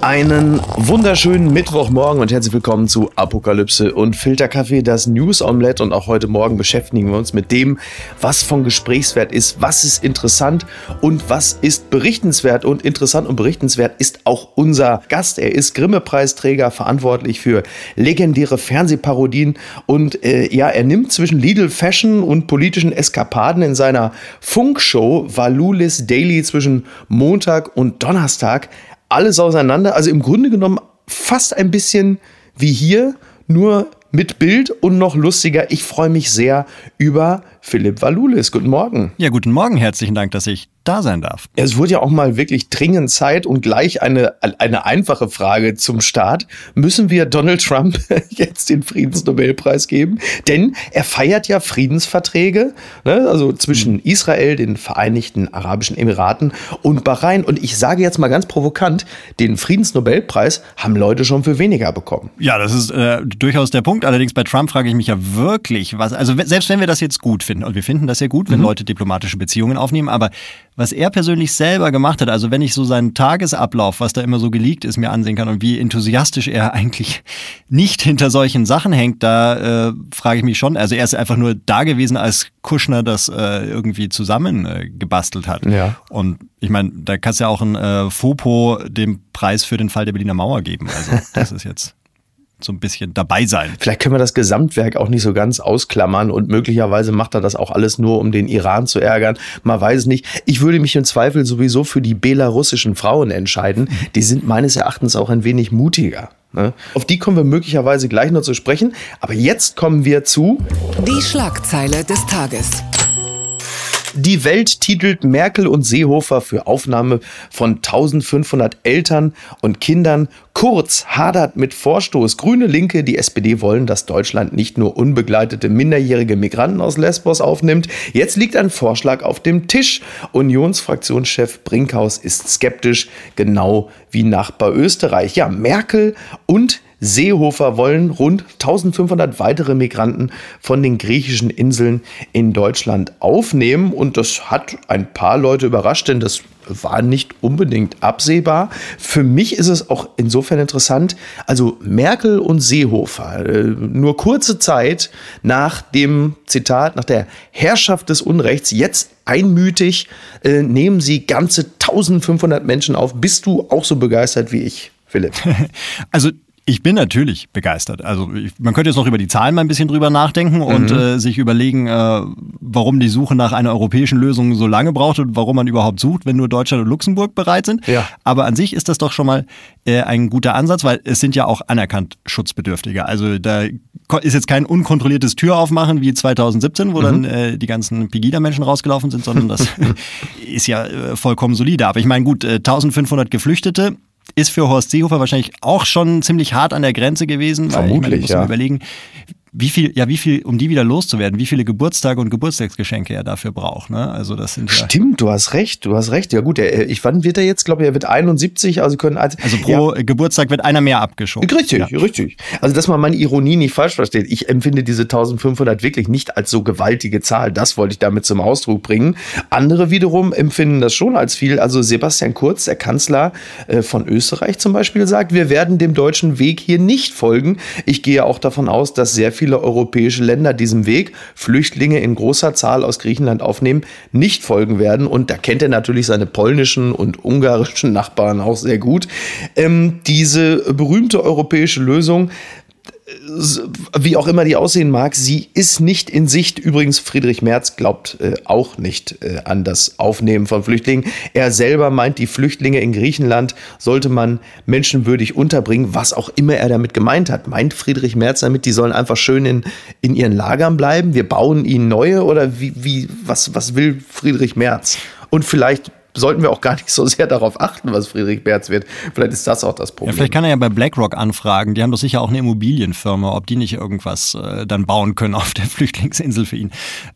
Einen wunderschönen Mittwochmorgen und herzlich willkommen zu Apokalypse und Filterkaffee, das News Omelette. Und auch heute Morgen beschäftigen wir uns mit dem, was von Gesprächswert ist, was ist interessant und was ist berichtenswert. Und interessant und berichtenswert ist auch unser Gast. Er ist Grimme-Preisträger, verantwortlich für legendäre Fernsehparodien. Und äh, ja, er nimmt zwischen Lidl Fashion und politischen Eskapaden in seiner Funkshow Valulis Daily zwischen Montag und Donnerstag alles auseinander. Also im Grunde genommen fast ein bisschen wie hier, nur mit Bild und noch lustiger. Ich freue mich sehr über Philipp Valulis. Guten Morgen. Ja, guten Morgen. Herzlichen Dank, dass ich da sein darf. Es wurde ja auch mal wirklich dringend Zeit und gleich eine, eine einfache Frage zum Start. Müssen wir Donald Trump jetzt den Friedensnobelpreis geben? Denn er feiert ja Friedensverträge, ne? also zwischen Israel, den Vereinigten Arabischen Emiraten und Bahrain. Und ich sage jetzt mal ganz provokant, den Friedensnobelpreis haben Leute schon für weniger bekommen. Ja, das ist äh, durchaus der Punkt. Allerdings bei Trump frage ich mich ja wirklich, was, also selbst wenn wir das jetzt gut finden, und wir finden das ja gut, wenn mhm. Leute diplomatische Beziehungen aufnehmen, aber was er persönlich selber gemacht hat, also wenn ich so seinen Tagesablauf, was da immer so geleakt ist, mir ansehen kann und wie enthusiastisch er eigentlich nicht hinter solchen Sachen hängt, da äh, frage ich mich schon. Also er ist einfach nur da gewesen, als Kuschner das äh, irgendwie zusammen äh, gebastelt hat. Ja. Und ich meine, da kannst du ja auch ein äh, Fopo dem Preis für den Fall der Berliner Mauer geben. Also das ist jetzt so ein bisschen dabei sein. Vielleicht können wir das Gesamtwerk auch nicht so ganz ausklammern und möglicherweise macht er das auch alles nur, um den Iran zu ärgern. Man weiß es nicht. Ich würde mich im Zweifel sowieso für die belarussischen Frauen entscheiden. Die sind meines Erachtens auch ein wenig mutiger. Ne? Auf die kommen wir möglicherweise gleich noch zu sprechen. Aber jetzt kommen wir zu die Schlagzeile des Tages. Die Welt titelt Merkel und Seehofer für Aufnahme von 1500 Eltern und Kindern. Kurz hadert mit Vorstoß. Grüne Linke, die SPD wollen, dass Deutschland nicht nur unbegleitete minderjährige Migranten aus Lesbos aufnimmt. Jetzt liegt ein Vorschlag auf dem Tisch. Unionsfraktionschef Brinkhaus ist skeptisch, genau wie Nachbar Österreich. Ja, Merkel und Seehofer wollen rund 1500 weitere Migranten von den griechischen Inseln in Deutschland aufnehmen. Und das hat ein paar Leute überrascht, denn das war nicht unbedingt absehbar. Für mich ist es auch insofern interessant, also Merkel und Seehofer, äh, nur kurze Zeit nach dem Zitat, nach der Herrschaft des Unrechts, jetzt einmütig äh, nehmen sie ganze 1500 Menschen auf. Bist du auch so begeistert wie ich? Philipp. Also ich bin natürlich begeistert. Also ich, man könnte jetzt noch über die Zahlen mal ein bisschen drüber nachdenken und mhm. äh, sich überlegen, äh, warum die Suche nach einer europäischen Lösung so lange braucht und warum man überhaupt sucht, wenn nur Deutschland und Luxemburg bereit sind. Ja. Aber an sich ist das doch schon mal äh, ein guter Ansatz, weil es sind ja auch anerkannt Schutzbedürftige. Also da ist jetzt kein unkontrolliertes Türaufmachen wie 2017, wo mhm. dann äh, die ganzen Pegida-Menschen rausgelaufen sind, sondern das ist ja äh, vollkommen solide. Aber ich meine, gut, 1500 äh, Geflüchtete ist für Horst Seehofer wahrscheinlich auch schon ziemlich hart an der Grenze gewesen. Vermutlich, weil ich meine, muss ja. überlegen, wie viel, ja, wie viel, um die wieder loszuwerden, wie viele Geburtstage und Geburtstagsgeschenke er dafür braucht. Ne? Also das sind ja Stimmt, du hast recht, du hast recht. Ja gut, er, ich, wann wird er jetzt? Glaube ich, er wird 71, also können als, also pro ja. Geburtstag wird einer mehr abgeschoben. Richtig, ja. richtig. Also dass man meine Ironie nicht falsch versteht. Ich empfinde diese 1500 wirklich nicht als so gewaltige Zahl. Das wollte ich damit zum Ausdruck bringen. Andere wiederum empfinden das schon als viel. Also Sebastian Kurz, der Kanzler äh, von Österreich zum Beispiel, sagt, wir werden dem deutschen Weg hier nicht folgen. Ich gehe auch davon aus, dass sehr viele viele europäische Länder diesem Weg, Flüchtlinge in großer Zahl aus Griechenland aufnehmen, nicht folgen werden. Und da kennt er natürlich seine polnischen und ungarischen Nachbarn auch sehr gut. Ähm, diese berühmte europäische Lösung wie auch immer die aussehen mag, sie ist nicht in Sicht. Übrigens, Friedrich Merz glaubt äh, auch nicht äh, an das Aufnehmen von Flüchtlingen. Er selber meint, die Flüchtlinge in Griechenland sollte man menschenwürdig unterbringen, was auch immer er damit gemeint hat. Meint Friedrich Merz damit, die sollen einfach schön in, in ihren Lagern bleiben? Wir bauen ihnen neue oder wie, wie, was, was will Friedrich Merz? Und vielleicht sollten wir auch gar nicht so sehr darauf achten, was Friedrich Merz wird. Vielleicht ist das auch das Problem. Ja, vielleicht kann er ja bei BlackRock anfragen. Die haben doch sicher auch eine Immobilienfirma, ob die nicht irgendwas äh, dann bauen können auf der Flüchtlingsinsel für ihn.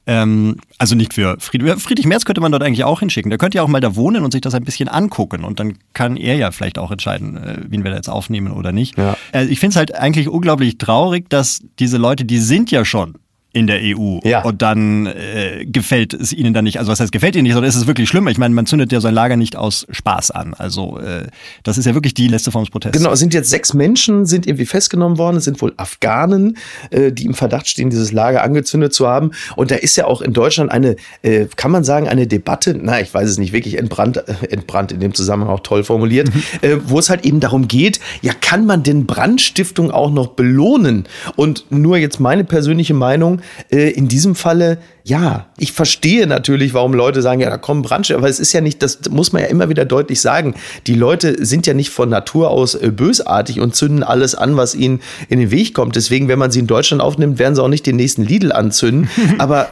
Ähm, also nicht für Friedrich, Friedrich Merz könnte man dort eigentlich auch hinschicken. Der könnte ja auch mal da wohnen und sich das ein bisschen angucken. Und dann kann er ja vielleicht auch entscheiden, äh, wen wir da jetzt aufnehmen oder nicht. Ja. Äh, ich finde es halt eigentlich unglaublich traurig, dass diese Leute, die sind ja schon in der EU. Ja. Und dann äh, gefällt es ihnen dann nicht. Also was heißt gefällt ihnen nicht, sondern ist es wirklich schlimm. Ich meine, man zündet ja sein Lager nicht aus Spaß an. Also äh, das ist ja wirklich die letzte Form des Protests. Genau, es sind jetzt sechs Menschen, sind irgendwie festgenommen worden. Es sind wohl Afghanen, äh, die im Verdacht stehen, dieses Lager angezündet zu haben. Und da ist ja auch in Deutschland eine, äh, kann man sagen, eine Debatte, na, ich weiß es nicht, wirklich entbrannt, äh, entbrannt in dem Zusammenhang auch toll formuliert, mhm. äh, wo es halt eben darum geht, ja, kann man denn Brandstiftung auch noch belohnen? Und nur jetzt meine persönliche Meinung, äh, in diesem Falle, ja, ich verstehe natürlich, warum Leute sagen, ja, da kommen Brandstifter, aber es ist ja nicht, das muss man ja immer wieder deutlich sagen. Die Leute sind ja nicht von Natur aus äh, bösartig und zünden alles an, was ihnen in den Weg kommt. Deswegen, wenn man sie in Deutschland aufnimmt, werden sie auch nicht den nächsten Lidl anzünden. aber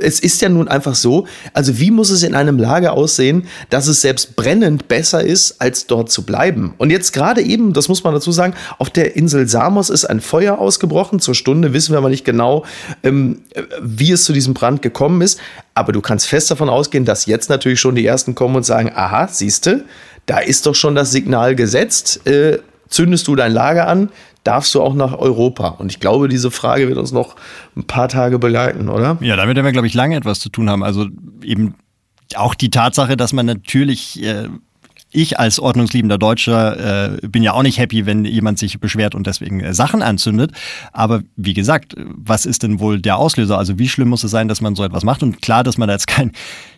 es ist ja nun einfach so, also wie muss es in einem Lager aussehen, dass es selbst brennend besser ist, als dort zu bleiben? Und jetzt gerade eben, das muss man dazu sagen, auf der Insel Samos ist ein Feuer ausgebrochen. Zur Stunde wissen wir aber nicht genau, wie es zu diesem Brand gekommen ist. Aber du kannst fest davon ausgehen, dass jetzt natürlich schon die Ersten kommen und sagen, aha, siehste, da ist doch schon das Signal gesetzt. Äh, zündest du dein Lager an, darfst du auch nach Europa? Und ich glaube, diese Frage wird uns noch ein paar Tage begleiten, oder? Ja, damit werden wir, glaube ich, lange etwas zu tun haben. Also eben auch die Tatsache, dass man natürlich äh, ich als ordnungsliebender Deutscher äh, bin ja auch nicht happy, wenn jemand sich beschwert und deswegen äh, Sachen anzündet. Aber wie gesagt, was ist denn wohl der Auslöser? Also wie schlimm muss es sein, dass man so etwas macht? Und klar, dass man da jetzt kein,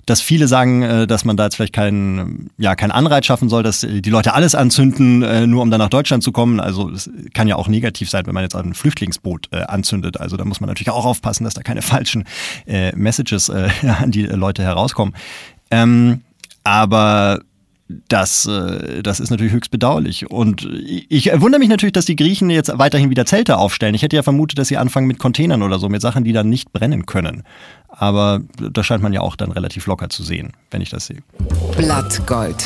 dass viele sagen, äh, dass man da jetzt vielleicht keinen, ja, keinen Anreiz schaffen soll, dass die Leute alles anzünden, äh, nur um dann nach Deutschland zu kommen. Also es kann ja auch negativ sein, wenn man jetzt ein Flüchtlingsboot äh, anzündet. Also da muss man natürlich auch aufpassen, dass da keine falschen äh, Messages äh, an die Leute herauskommen. Ähm, aber das, äh, das ist natürlich höchst bedauerlich. Und ich wundere mich natürlich, dass die Griechen jetzt weiterhin wieder Zelte aufstellen. Ich hätte ja vermutet, dass sie anfangen mit Containern oder so, mit Sachen, die dann nicht brennen können. Aber das scheint man ja auch dann relativ locker zu sehen, wenn ich das sehe. Blattgold.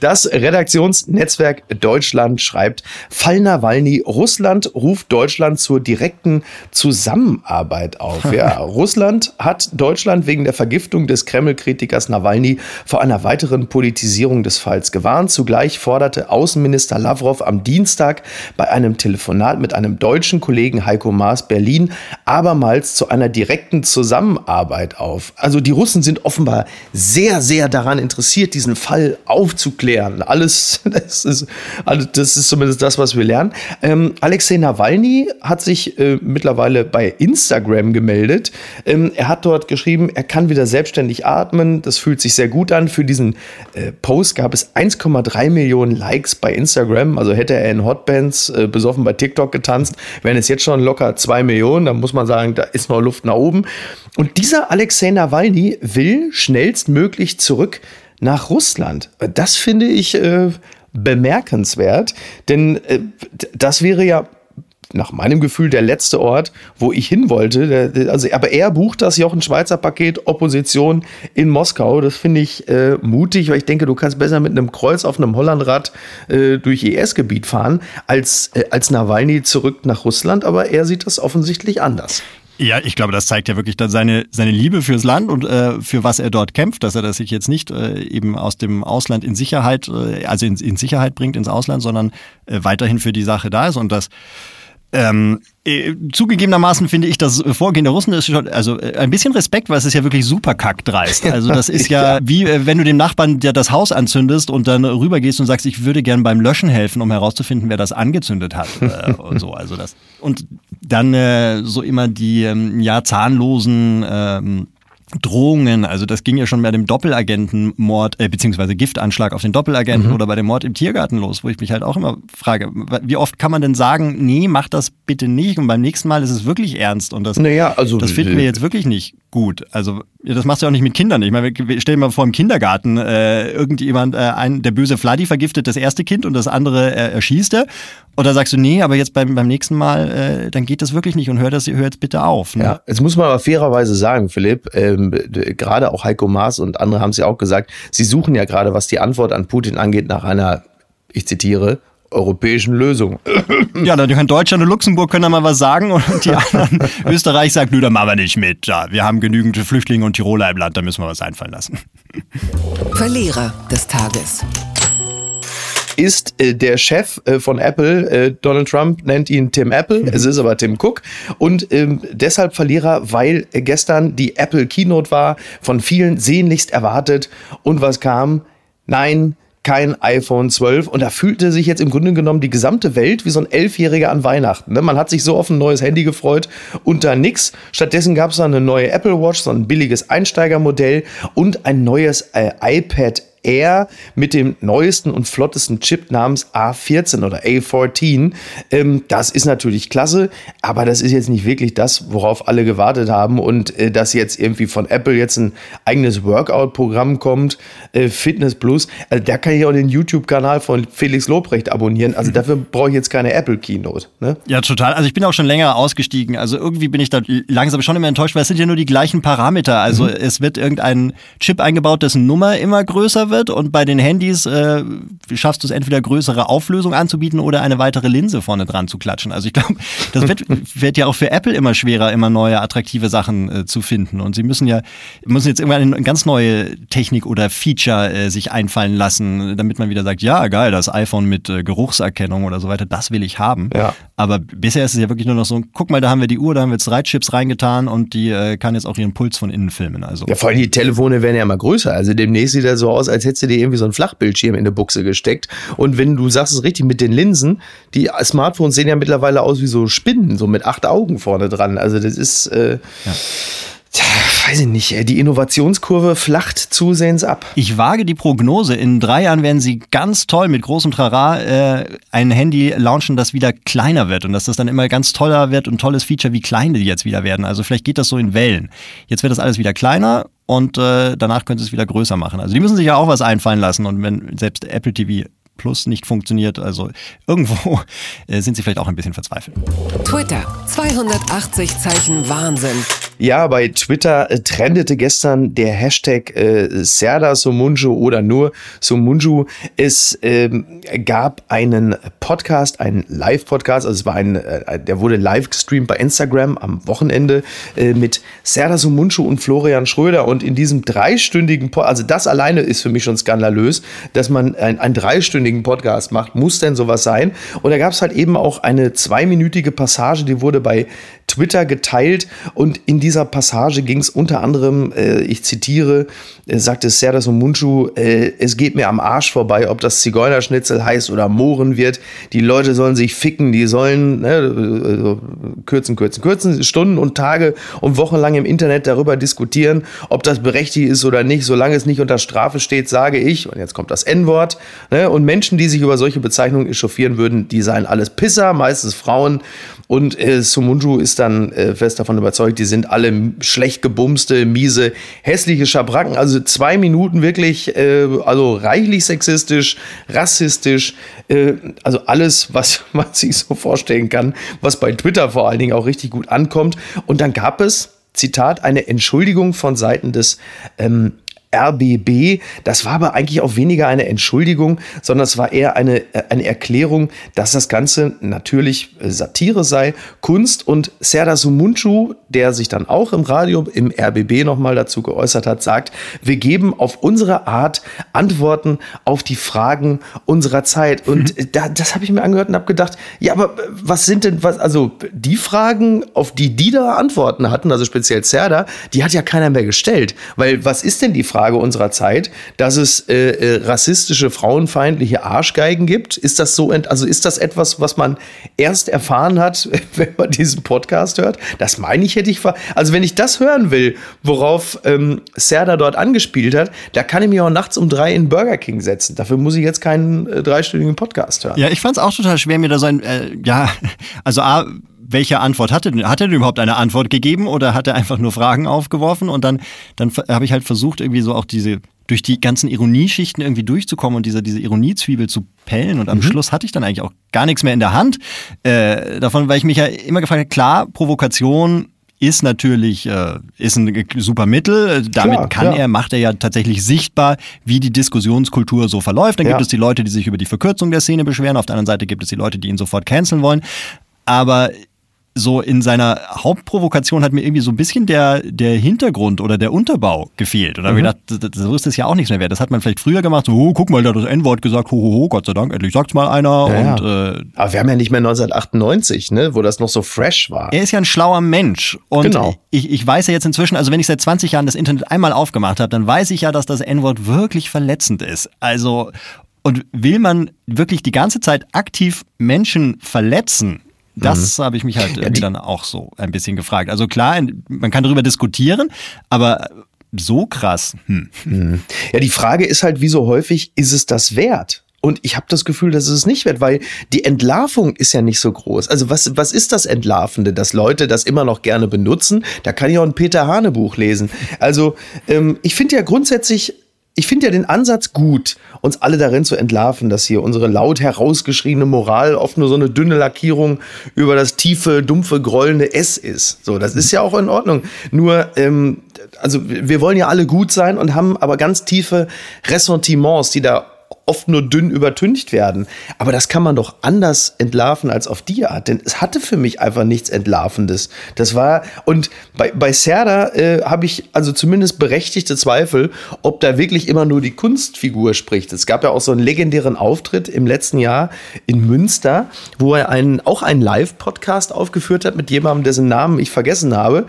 Das Redaktionsnetzwerk Deutschland schreibt, Fall Nawalny, Russland ruft Deutschland zur direkten Zusammenarbeit auf. Ja, Russland hat Deutschland wegen der Vergiftung des Kreml-Kritikers Nawalny vor einer weiteren Politisierung des Falls gewarnt. Zugleich forderte Außenminister Lavrov am Dienstag bei einem Telefonat mit einem deutschen Kollegen Heiko Maas Berlin abermals zu einer direkten Zusammenarbeit auf. Also die Russen sind offenbar sehr, sehr daran interessiert, diesen Fall aufzuklären klären. Alles, das ist, also das ist zumindest das, was wir lernen. Ähm, Alexei Nawalny hat sich äh, mittlerweile bei Instagram gemeldet. Ähm, er hat dort geschrieben, er kann wieder selbstständig atmen. Das fühlt sich sehr gut an. Für diesen äh, Post gab es 1,3 Millionen Likes bei Instagram. Also hätte er in Hotbands äh, besoffen bei TikTok getanzt, wären es jetzt schon locker 2 Millionen. Da muss man sagen, da ist noch Luft nach oben. Und dieser Alexei Nawalny will schnellstmöglich zurück nach Russland. Das finde ich äh, bemerkenswert, denn äh, das wäre ja nach meinem Gefühl der letzte Ort, wo ich hin wollte. Also, aber er bucht das Jochen Schweizer Paket Opposition in Moskau. Das finde ich äh, mutig, weil ich denke, du kannst besser mit einem Kreuz auf einem Hollandrad äh, durch ES-Gebiet fahren, als, äh, als Nawalny zurück nach Russland. Aber er sieht das offensichtlich anders. Ja, ich glaube, das zeigt ja wirklich dann seine, seine Liebe fürs Land und äh, für was er dort kämpft, dass er das sich jetzt nicht äh, eben aus dem Ausland in Sicherheit, äh, also in, in Sicherheit bringt ins Ausland, sondern äh, weiterhin für die Sache da ist. Und das ähm, äh, zugegebenermaßen finde ich das Vorgehen der Russen ist schon, also äh, ein bisschen Respekt, weil es ist ja wirklich super kackdreist. Also das ist ja, ja. wie äh, wenn du dem Nachbarn ja das Haus anzündest und dann rübergehst und sagst, ich würde gern beim Löschen helfen, um herauszufinden, wer das angezündet hat und so. Also das und dann so immer die ähm, ja zahnlosen ähm, Drohungen, also das ging ja schon bei dem Doppelagentenmord, äh, beziehungsweise Giftanschlag auf den Doppelagenten mhm. oder bei dem Mord im Tiergarten los, wo ich mich halt auch immer frage, wie oft kann man denn sagen, nee, mach das bitte nicht und beim nächsten Mal ist es wirklich ernst und das, naja, also, das finden wir jetzt wirklich nicht gut. Also das machst du auch nicht mit Kindern. Ich meine, stell dir mal vor, im Kindergarten äh, irgendjemand, äh, ein, der böse Fladdy vergiftet das erste Kind und das andere äh, erschießt er. Oder sagst du, nee, aber jetzt beim, beim nächsten Mal, äh, dann geht das wirklich nicht und hör, das, hör jetzt bitte auf. Ne? Ja, jetzt muss man aber fairerweise sagen, Philipp, ähm, gerade auch Heiko Maas und andere haben es ja auch gesagt, sie suchen ja gerade, was die Antwort an Putin angeht, nach einer, ich zitiere, europäischen Lösung. Ja, dann können Deutschland und Luxemburg können da mal was sagen und die anderen, Österreich sagt, nö, da machen wir nicht mit. Ja, wir haben genügend Flüchtlinge und Tiroler im Land, da müssen wir was einfallen lassen. Verlierer des Tages ist äh, der Chef äh, von Apple, äh, Donald Trump nennt ihn Tim Apple, mhm. es ist aber Tim Cook und ähm, deshalb Verlierer, weil gestern die Apple Keynote war, von vielen sehnlichst erwartet und was kam? Nein, kein iPhone 12 und da fühlte sich jetzt im Grunde genommen die gesamte Welt wie so ein Elfjähriger an Weihnachten. Ne? Man hat sich so auf ein neues Handy gefreut und da nix. Stattdessen gab es dann eine neue Apple Watch, so ein billiges Einsteigermodell und ein neues äh, iPad Air mit dem neuesten und flottesten Chip namens A14 oder A14. Ähm, das ist natürlich klasse, aber das ist jetzt nicht wirklich das, worauf alle gewartet haben und äh, dass jetzt irgendwie von Apple jetzt ein eigenes Workout-Programm kommt, äh, Fitness Plus. Also da kann ich auch den YouTube-Kanal von Felix Lobrecht abonnieren. Also dafür brauche ich jetzt keine Apple Keynote. Ne? Ja, total. Also ich bin auch schon länger ausgestiegen. Also irgendwie bin ich da langsam schon immer enttäuscht, weil es sind ja nur die gleichen Parameter. Also mhm. es wird irgendein Chip eingebaut, dessen Nummer immer größer wird wird und bei den Handys äh, schaffst du es entweder größere Auflösung anzubieten oder eine weitere Linse vorne dran zu klatschen. Also ich glaube, das wird, wird ja auch für Apple immer schwerer, immer neue attraktive Sachen äh, zu finden. Und sie müssen ja müssen jetzt irgendwann eine ganz neue Technik oder Feature äh, sich einfallen lassen, damit man wieder sagt, ja geil, das iPhone mit äh, Geruchserkennung oder so weiter, das will ich haben. Ja. Aber bisher ist es ja wirklich nur noch so, guck mal, da haben wir die Uhr, da haben wir jetzt drei Chips reingetan und die äh, kann jetzt auch ihren Puls von innen filmen. Also. Ja, vor allem die Telefone werden ja immer größer. Also demnächst sieht er so aus, als hättest du dir irgendwie so einen Flachbildschirm in eine Buchse gesteckt. Und wenn du sagst es richtig mit den Linsen, die Smartphones sehen ja mittlerweile aus wie so Spinnen, so mit acht Augen vorne dran. Also das ist. Äh, ja weiß ich nicht, die Innovationskurve flacht zusehends ab. Ich wage die Prognose, in drei Jahren werden sie ganz toll mit großem Trara äh, ein Handy launchen, das wieder kleiner wird und dass das dann immer ganz toller wird und tolles Feature, wie klein die jetzt wieder werden. Also vielleicht geht das so in Wellen. Jetzt wird das alles wieder kleiner und äh, danach können sie es wieder größer machen. Also die müssen sich ja auch was einfallen lassen und wenn selbst Apple TV Plus nicht funktioniert. Also irgendwo äh, sind sie vielleicht auch ein bisschen verzweifelt. Twitter, 280 Zeichen Wahnsinn. Ja, bei Twitter äh, trendete gestern der Hashtag äh, Serda Somunju oder nur Somunju. Es ähm, gab einen Podcast, einen Live-Podcast, also es war ein, äh, der wurde live gestreamt bei Instagram am Wochenende äh, mit Serda Somunju und Florian Schröder und in diesem dreistündigen, Podcast, also das alleine ist für mich schon skandalös, dass man ein, ein dreistündigen Podcast macht, muss denn sowas sein? Und da gab es halt eben auch eine zweiminütige Passage, die wurde bei Twitter geteilt und in dieser Passage ging es unter anderem, äh, ich zitiere, sagte Serdas und Munchu, äh, es geht mir am Arsch vorbei, ob das Zigeunerschnitzel heißt oder Mohren wird. Die Leute sollen sich ficken, die sollen ne, also kürzen, kürzen, kürzen, Stunden und Tage und Wochen lang im Internet darüber diskutieren, ob das berechtigt ist oder nicht. Solange es nicht unter Strafe steht, sage ich, und jetzt kommt das N-Wort, ne, und Menschen, die sich über solche Bezeichnungen echauffieren würden, die seien alles Pisser, meistens Frauen. Und äh, Sumunju ist dann äh, fest davon überzeugt, die sind alle schlecht gebumste, miese, hässliche Schabracken. Also zwei Minuten wirklich, äh, also reichlich sexistisch, rassistisch, äh, also alles, was man sich so vorstellen kann, was bei Twitter vor allen Dingen auch richtig gut ankommt. Und dann gab es, Zitat, eine Entschuldigung von Seiten des ähm, RBB. Das war aber eigentlich auch weniger eine Entschuldigung, sondern es war eher eine, äh, eine Erklärung, dass das Ganze natürlich äh, Satire sei, Kunst und Serdar Sumunchu, der sich dann auch im Radio, im RBB nochmal dazu geäußert hat, sagt, wir geben auf unsere Art Antworten auf die Fragen unserer Zeit. Und mhm. da, das habe ich mir angehört und habe gedacht, ja, aber was sind denn, was, also die Fragen, auf die die da Antworten hatten, also speziell Serdar, die hat ja keiner mehr gestellt. Weil was ist denn die Frage? Frage unserer Zeit, dass es äh, äh, rassistische, frauenfeindliche Arschgeigen gibt. Ist das so, also ist das etwas, was man erst erfahren hat, wenn man diesen Podcast hört? Das meine ich, hätte ich. Also, wenn ich das hören will, worauf ähm, Serda dort angespielt hat, da kann ich mich auch nachts um drei in Burger King setzen. Dafür muss ich jetzt keinen äh, dreistündigen Podcast hören. Ja, ich fand es auch total schwer, mir da so ein, äh, ja, also A, welche Antwort hatte hat er denn überhaupt eine Antwort gegeben oder hat er einfach nur Fragen aufgeworfen und dann dann habe ich halt versucht irgendwie so auch diese durch die ganzen Ironieschichten irgendwie durchzukommen und diese, diese Ironiezwiebel zu pellen. Und am mhm. Schluss hatte ich dann eigentlich auch gar nichts mehr in der Hand. Äh, davon, weil ich mich ja immer gefragt habe, klar, Provokation ist natürlich äh, ist ein super Mittel. Damit Klar, kann ja. er, macht er ja tatsächlich sichtbar, wie die Diskussionskultur so verläuft. Dann ja. gibt es die Leute, die sich über die Verkürzung der Szene beschweren. Auf der anderen Seite gibt es die Leute, die ihn sofort canceln wollen. Aber so in seiner Hauptprovokation hat mir irgendwie so ein bisschen der, der Hintergrund oder der Unterbau gefehlt. Und da mhm. habe ich gedacht, so ist das ja auch nichts mehr wert. Das hat man vielleicht früher gemacht, so, oh, guck mal, da hat das N-Wort gesagt, ho, ho, ho, Gott sei Dank, endlich sagt's mal einer. Ja, und, äh, Aber wir haben ja nicht mehr 1998, ne, wo das noch so fresh war. Er ist ja ein schlauer Mensch. Und genau. ich, ich weiß ja jetzt inzwischen, also wenn ich seit 20 Jahren das Internet einmal aufgemacht habe, dann weiß ich ja, dass das N-Wort wirklich verletzend ist. Also, und will man wirklich die ganze Zeit aktiv Menschen verletzen, das mhm. habe ich mich halt irgendwie dann auch so ein bisschen gefragt. Also klar, man kann darüber diskutieren, aber so krass. Hm. Mhm. Ja, die Frage ist halt, wie so häufig ist es das wert? Und ich habe das Gefühl, dass es nicht wert, weil die Entlarvung ist ja nicht so groß. Also was, was ist das Entlarvende, dass Leute das immer noch gerne benutzen? Da kann ich auch ein Peter Hane Buch lesen. Also ähm, ich finde ja grundsätzlich ich finde ja den Ansatz gut, uns alle darin zu entlarven, dass hier unsere laut herausgeschriebene Moral oft nur so eine dünne Lackierung über das tiefe, dumpfe, grollende S ist. So, das ist ja auch in Ordnung. Nur, ähm, also wir wollen ja alle gut sein und haben aber ganz tiefe Ressentiments, die da oft nur dünn übertüncht werden. Aber das kann man doch anders entlarven als auf die Art, denn es hatte für mich einfach nichts Entlarvendes. Das war, und bei, bei Serda äh, habe ich also zumindest berechtigte Zweifel, ob da wirklich immer nur die Kunstfigur spricht. Es gab ja auch so einen legendären Auftritt im letzten Jahr in Münster, wo er einen, auch einen Live-Podcast aufgeführt hat mit jemandem, dessen Namen ich vergessen habe.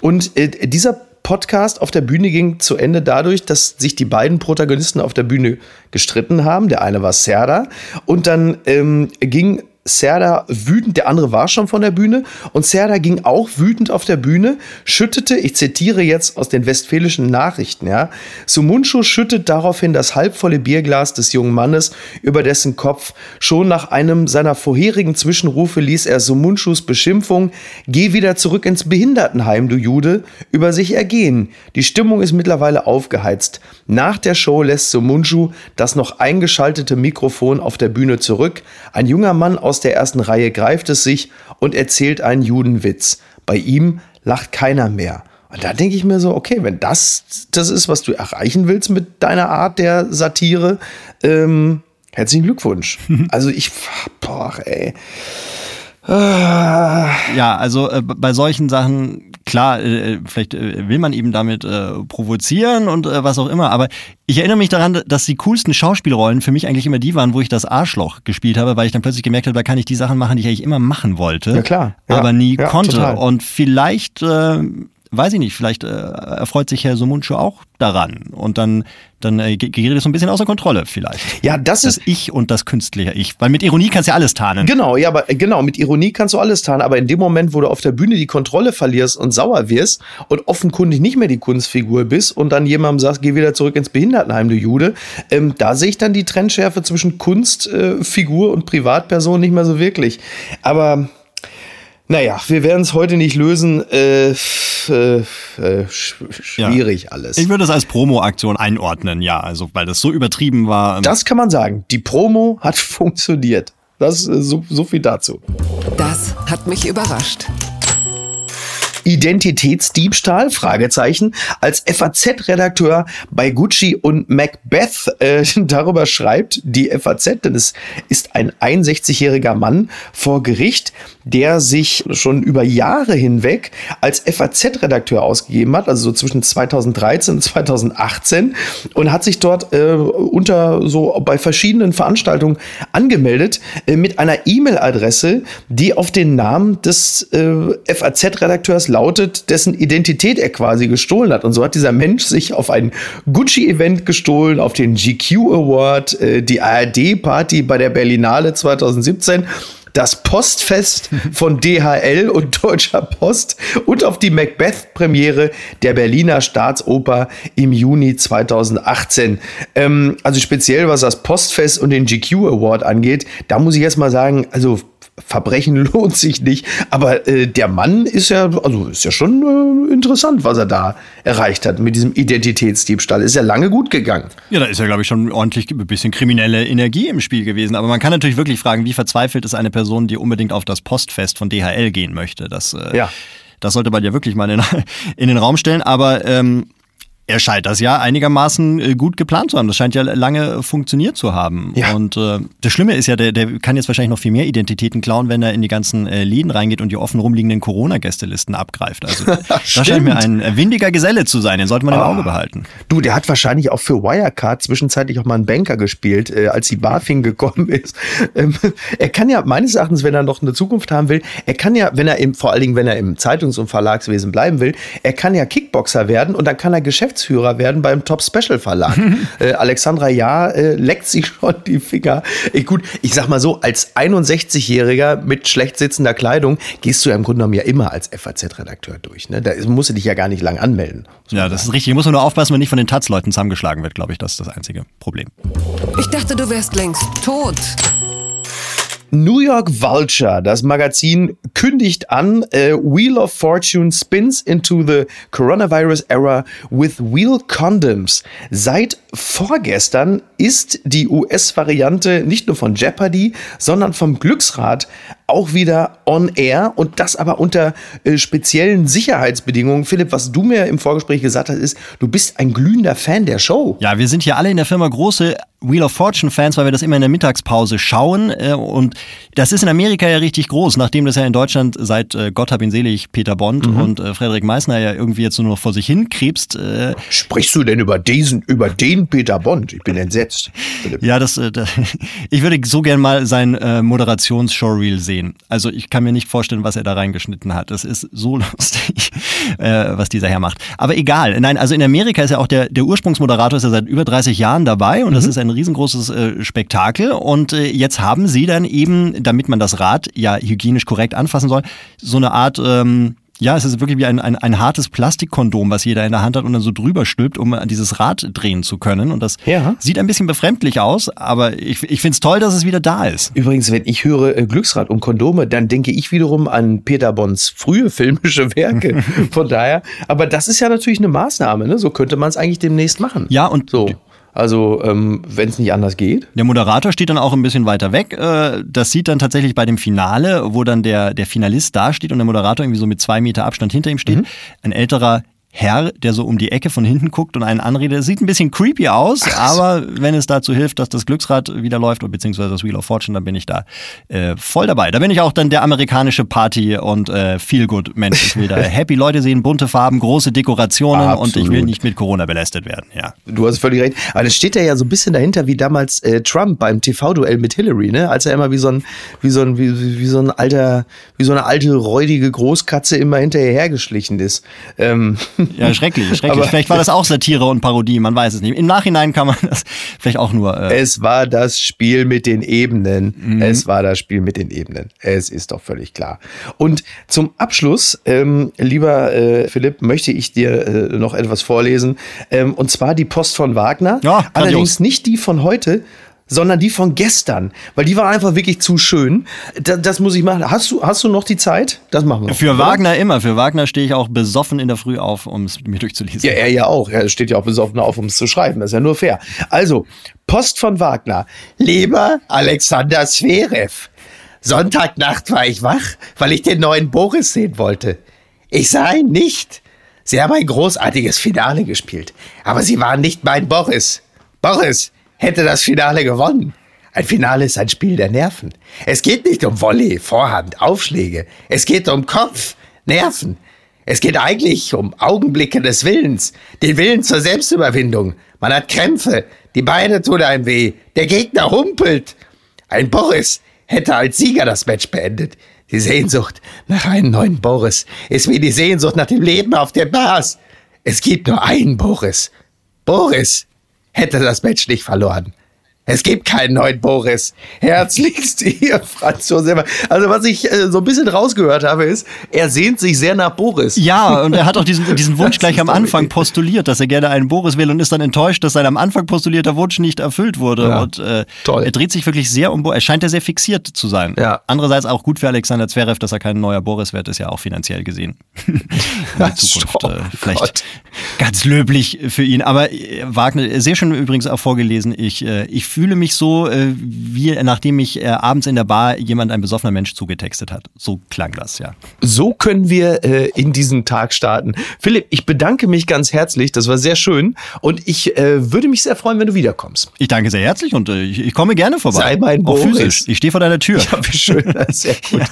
Und äh, dieser Podcast auf der Bühne ging zu Ende dadurch, dass sich die beiden Protagonisten auf der Bühne gestritten haben. Der eine war Serda und dann ähm, ging Serda wütend, der andere war schon von der Bühne und Serda ging auch wütend auf der Bühne, schüttete, ich zitiere jetzt aus den westfälischen Nachrichten, ja, Sumunchu schüttet daraufhin das halbvolle Bierglas des jungen Mannes über dessen Kopf. Schon nach einem seiner vorherigen Zwischenrufe ließ er Sumunchus Beschimpfung, geh wieder zurück ins Behindertenheim, du Jude, über sich ergehen. Die Stimmung ist mittlerweile aufgeheizt. Nach der Show lässt Sumunchu das noch eingeschaltete Mikrofon auf der Bühne zurück. Ein junger Mann aus aus der ersten Reihe greift es sich und erzählt einen Judenwitz. Bei ihm lacht keiner mehr. Und da denke ich mir so, okay, wenn das das ist, was du erreichen willst mit deiner Art der Satire, ähm, herzlichen Glückwunsch. also ich, boah, ey. Ja, also äh, bei solchen Sachen, klar, äh, vielleicht äh, will man eben damit äh, provozieren und äh, was auch immer, aber ich erinnere mich daran, dass die coolsten Schauspielrollen für mich eigentlich immer die waren, wo ich das Arschloch gespielt habe, weil ich dann plötzlich gemerkt habe, da kann ich die Sachen machen, die ich eigentlich immer machen wollte, ja, klar. Ja, aber nie ja, konnte. Total. Und vielleicht äh, weiß ich nicht, vielleicht äh, erfreut sich Herr Sumunchu auch daran und dann, dann äh, gerät es so ein bisschen außer Kontrolle vielleicht. Ja, das, das ist Ich und das künstliche Ich, weil mit Ironie kannst du ja alles tarnen. Genau, ja, aber genau, mit Ironie kannst du alles tarnen, aber in dem Moment, wo du auf der Bühne die Kontrolle verlierst und sauer wirst und offenkundig nicht mehr die Kunstfigur bist und dann jemandem sagst, geh wieder zurück ins Behindertenheim, du Jude, ähm, da sehe ich dann die Trennschärfe zwischen Kunstfigur äh, und Privatperson nicht mehr so wirklich. Aber naja, wir werden es heute nicht lösen. Äh, äh, äh, schwierig ja. alles. Ich würde es als Promo-Aktion einordnen, ja, also weil das so übertrieben war. Das kann man sagen. Die Promo hat funktioniert. Das ist so, so viel dazu. Das hat mich überrascht. Identitätsdiebstahl? Fragezeichen. Als FAZ-Redakteur bei Gucci und Macbeth äh, darüber schreibt die FAZ, denn es ist ein 61-jähriger Mann vor Gericht, der sich schon über Jahre hinweg als FAZ-Redakteur ausgegeben hat, also so zwischen 2013 und 2018 und hat sich dort äh, unter so bei verschiedenen Veranstaltungen angemeldet äh, mit einer E-Mail-Adresse, die auf den Namen des äh, FAZ-Redakteurs lautet, dessen Identität er quasi gestohlen hat. Und so hat dieser Mensch sich auf ein Gucci-Event gestohlen, auf den GQ Award, äh, die ARD-Party bei der Berlinale 2017 das Postfest von DHL und Deutscher Post und auf die Macbeth-Premiere der Berliner Staatsoper im Juni 2018. Ähm, also speziell was das Postfest und den GQ Award angeht, da muss ich erst mal sagen, also Verbrechen lohnt sich nicht. Aber äh, der Mann ist ja, also ist ja schon äh, interessant, was er da erreicht hat mit diesem Identitätsdiebstahl. Ist ja lange gut gegangen. Ja, da ist ja, glaube ich, schon ordentlich ein bisschen kriminelle Energie im Spiel gewesen. Aber man kann natürlich wirklich fragen, wie verzweifelt ist eine Person, die unbedingt auf das Postfest von DHL gehen möchte. Das, äh, ja. das sollte man ja wirklich mal in, in den Raum stellen. Aber ähm, er scheint das ja einigermaßen äh, gut geplant zu haben. Das scheint ja lange funktioniert zu haben. Ja. Und äh, das Schlimme ist ja, der, der kann jetzt wahrscheinlich noch viel mehr Identitäten klauen, wenn er in die ganzen äh, Läden reingeht und die offen rumliegenden Corona-Gästelisten abgreift. Also das scheint mir ein windiger Geselle zu sein. Den sollte man im ah. Auge behalten. Du, der hat wahrscheinlich auch für Wirecard zwischenzeitlich auch mal einen Banker gespielt, äh, als die BaFin gekommen ist. Ähm, er kann ja meines Erachtens, wenn er noch eine Zukunft haben will, er kann ja, wenn er im, vor allen Dingen, wenn er im Zeitungs- und Verlagswesen bleiben will, er kann ja Kickboxer werden und dann kann er Geschäfts Geschäftsführer werden beim Top Special Verlag. äh, Alexandra Ja äh, leckt sich schon die Finger. Ich, gut, ich sag mal so, als 61-Jähriger mit schlecht sitzender Kleidung gehst du ja im Grunde genommen ja immer als FAZ-Redakteur durch. Ne? Da musst du dich ja gar nicht lang anmelden. Ja, das ist richtig. Muss man nur aufpassen, wenn nicht von den Taz-Leuten zusammengeschlagen wird, glaube ich. Das ist das einzige Problem. Ich dachte, du wärst längst tot. New York Vulture, das Magazin, kündigt an, äh, Wheel of Fortune spins into the coronavirus era with wheel condoms. Seit vorgestern ist die US-Variante nicht nur von Jeopardy, sondern vom Glücksrad auch wieder on air und das aber unter äh, speziellen Sicherheitsbedingungen. Philipp, was du mir im Vorgespräch gesagt hast, ist, du bist ein glühender Fan der Show. Ja, wir sind hier alle in der Firma große Wheel of Fortune Fans, weil wir das immer in der Mittagspause schauen. Äh, und das ist in Amerika ja richtig groß, nachdem das ja in Deutschland seit äh, Gott hab ihn selig Peter Bond mhm. und äh, Frederik Meissner ja irgendwie jetzt nur noch vor sich hin krebst. Sprichst du denn über diesen, über den Peter Bond? Ich bin entsetzt. Philipp. Ja, das, das ich würde so gern mal sein Moderations-Showreel sehen. Also ich kann mir nicht vorstellen, was er da reingeschnitten hat. Das ist so lustig, äh, was dieser Herr macht. Aber egal. Nein, also in Amerika ist ja auch der, der Ursprungsmoderator ist ja seit über 30 Jahren dabei und mhm. das ist ein riesengroßes äh, Spektakel. Und äh, jetzt haben sie dann eben, damit man das Rad ja hygienisch korrekt anfassen soll, so eine Art ähm, ja, es ist wirklich wie ein, ein, ein hartes Plastikkondom, was jeder in der Hand hat und dann so drüber stülpt, um dieses Rad drehen zu können. Und das ja. sieht ein bisschen befremdlich aus, aber ich, ich finde es toll, dass es wieder da ist. Übrigens, wenn ich höre äh, Glücksrad und Kondome, dann denke ich wiederum an Peter Bons frühe filmische Werke. Von daher, aber das ist ja natürlich eine Maßnahme, ne? So könnte man es eigentlich demnächst machen. Ja, und so. Also, ähm, wenn es nicht anders geht. Der Moderator steht dann auch ein bisschen weiter weg. Äh, das sieht dann tatsächlich bei dem Finale, wo dann der, der Finalist dasteht und der Moderator irgendwie so mit zwei Meter Abstand hinter ihm steht. Mhm. Ein älterer Herr, der so um die Ecke von hinten guckt und einen anredet. Sieht ein bisschen creepy aus, aber wenn es dazu hilft, dass das Glücksrad wieder läuft, beziehungsweise das Wheel of Fortune, dann bin ich da äh, voll dabei. Da bin ich auch dann der amerikanische Party- und äh, Feel-Good-Mensch. Ich will da happy Leute sehen, bunte Farben, große Dekorationen Absolut. und ich will nicht mit Corona belästet werden. Ja. Du hast völlig recht. Aber das steht ja so ein bisschen dahinter, wie damals äh, Trump beim TV-Duell mit Hillary, ne? Als er immer wie so ein, wie so ein, wie, wie so ein alter, wie so eine alte, räudige Großkatze immer hinterher hergeschlichen ist. Ähm. Ja, schrecklich, schrecklich. Aber vielleicht war das auch Satire und Parodie, man weiß es nicht. Im Nachhinein kann man das vielleicht auch nur. Äh es war das Spiel mit den Ebenen. Mhm. Es war das Spiel mit den Ebenen. Es ist doch völlig klar. Und zum Abschluss, ähm, lieber äh, Philipp, möchte ich dir äh, noch etwas vorlesen. Ähm, und zwar die Post von Wagner. Ja, Allerdings nicht die von heute, sondern die von gestern, weil die war einfach wirklich zu schön. Das, das muss ich machen. Hast du, hast du noch die Zeit? Das machen wir. Für oder? Wagner immer. Für Wagner stehe ich auch besoffen in der Früh auf, um es mir durchzulesen. Ja, er ja auch. Er steht ja auch besoffen auf, um es zu schreiben. Das ist ja nur fair. Also, Post von Wagner. Lieber Alexander Zverev. Sonntagnacht war ich wach, weil ich den neuen Boris sehen wollte. Ich sah ihn nicht. Sie haben ein großartiges Finale gespielt. Aber Sie waren nicht mein Boris. Boris, hätte das Finale gewonnen. Ein Finale ist ein Spiel der Nerven. Es geht nicht um Volley, Vorhand, Aufschläge. Es geht um Kopf, Nerven. Es geht eigentlich um Augenblicke des Willens, den Willen zur Selbstüberwindung. Man hat Krämpfe, die Beine tun einem weh, der Gegner humpelt. Ein Boris hätte als Sieger das Match beendet. Die Sehnsucht nach einem neuen Boris ist wie die Sehnsucht nach dem Leben auf der Bars. Es gibt nur einen Boris. Boris hätte das Match nicht verloren. Es gibt keinen neuen Boris. Herzlichst ihr, Franz Josef. Also was ich äh, so ein bisschen rausgehört habe, ist, er sehnt sich sehr nach Boris. Ja, und er hat auch diesen, diesen Wunsch gleich am Anfang postuliert, dass er gerne einen Boris will und ist dann enttäuscht, dass sein am Anfang postulierter Wunsch nicht erfüllt wurde. Ja, und äh, toll. er dreht sich wirklich sehr um Boris. Er scheint ja sehr fixiert zu sein. Ja. Andererseits auch gut für Alexander Zverev, dass er kein neuer Boris wird, ist ja auch finanziell gesehen. In der Zukunft äh, vielleicht Gott. ganz löblich für ihn. Aber äh, Wagner, sehr schön übrigens auch vorgelesen. Ich, äh, ich fühle mich so, äh, wie nachdem mich äh, abends in der Bar jemand, ein besoffener Mensch, zugetextet hat. So klang das, ja. So können wir äh, in diesen Tag starten. Philipp, ich bedanke mich ganz herzlich. Das war sehr schön. Und ich äh, würde mich sehr freuen, wenn du wiederkommst. Ich danke sehr herzlich und äh, ich, ich komme gerne vorbei. Sei mein Auch Boris. physisch. Ich stehe vor deiner Tür. Ja, wie schön. Sehr gut.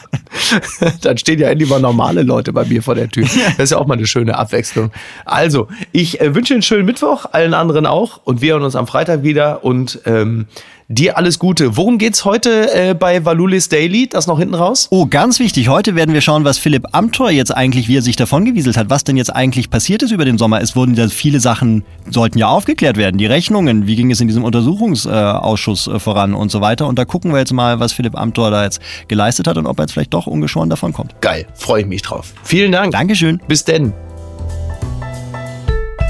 Dann stehen ja endlich mal normale Leute bei mir vor der Tür. Das ist ja auch mal eine schöne Abwechslung. Also, ich äh, wünsche einen schönen Mittwoch, allen anderen auch. Und wir hören uns am Freitag wieder. Und ähm, dir alles Gute. Worum geht's heute äh, bei Valulis Daily? Das noch hinten raus? Oh, ganz wichtig. Heute werden wir schauen, was Philipp Amthor jetzt eigentlich, wie er sich davongewieselt hat, was denn jetzt eigentlich passiert ist über den Sommer. Es wurden ja viele Sachen, sollten ja aufgeklärt werden. Die Rechnungen, wie ging es in diesem Untersuchungsausschuss äh, voran und so weiter. Und da gucken wir jetzt mal, was Philipp Amthor da jetzt geleistet hat und ob er jetzt vielleicht doch ungeschoren davon kommt. Geil, freue ich mich drauf. Vielen Dank. Dankeschön. Bis denn.